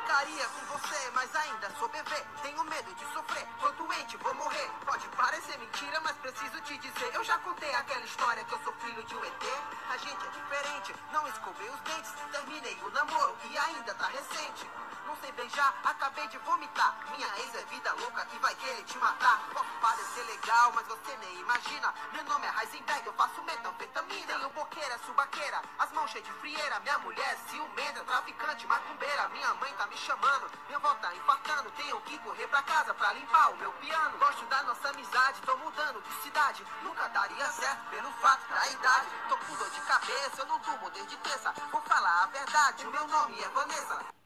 Daria com você, mas ainda sou bebê. Tenho medo de sofrer, tô doente, vou morrer. Pode parecer mentira, mas preciso te dizer. Eu já contei aquela história que eu sou filho de um ET. A gente é diferente, não escovei os dentes. Terminei o namoro e ainda tá recente. Não sei beijar, acabei de vomitar. Minha ex é vida louca e vai querer te matar. Posso parecer legal, mas você nem imagina. Meu nome é Heisenberg, eu faço metanfetamina. Tenho boqueira, subaqueira, as mãos cheias de frieira. Minha mulher é ciumenta, traficante, macumbeira. Minha mãe tá me chamando, minha avó tá infartando. Tenho que correr pra casa pra limpar o meu piano. Gosto da nossa amizade, tô mudando de cidade. Nunca daria certo pelo fato da idade. Tô com dor de cabeça, eu não durmo desde terça. Vou falar a verdade, o meu nome é Vanessa.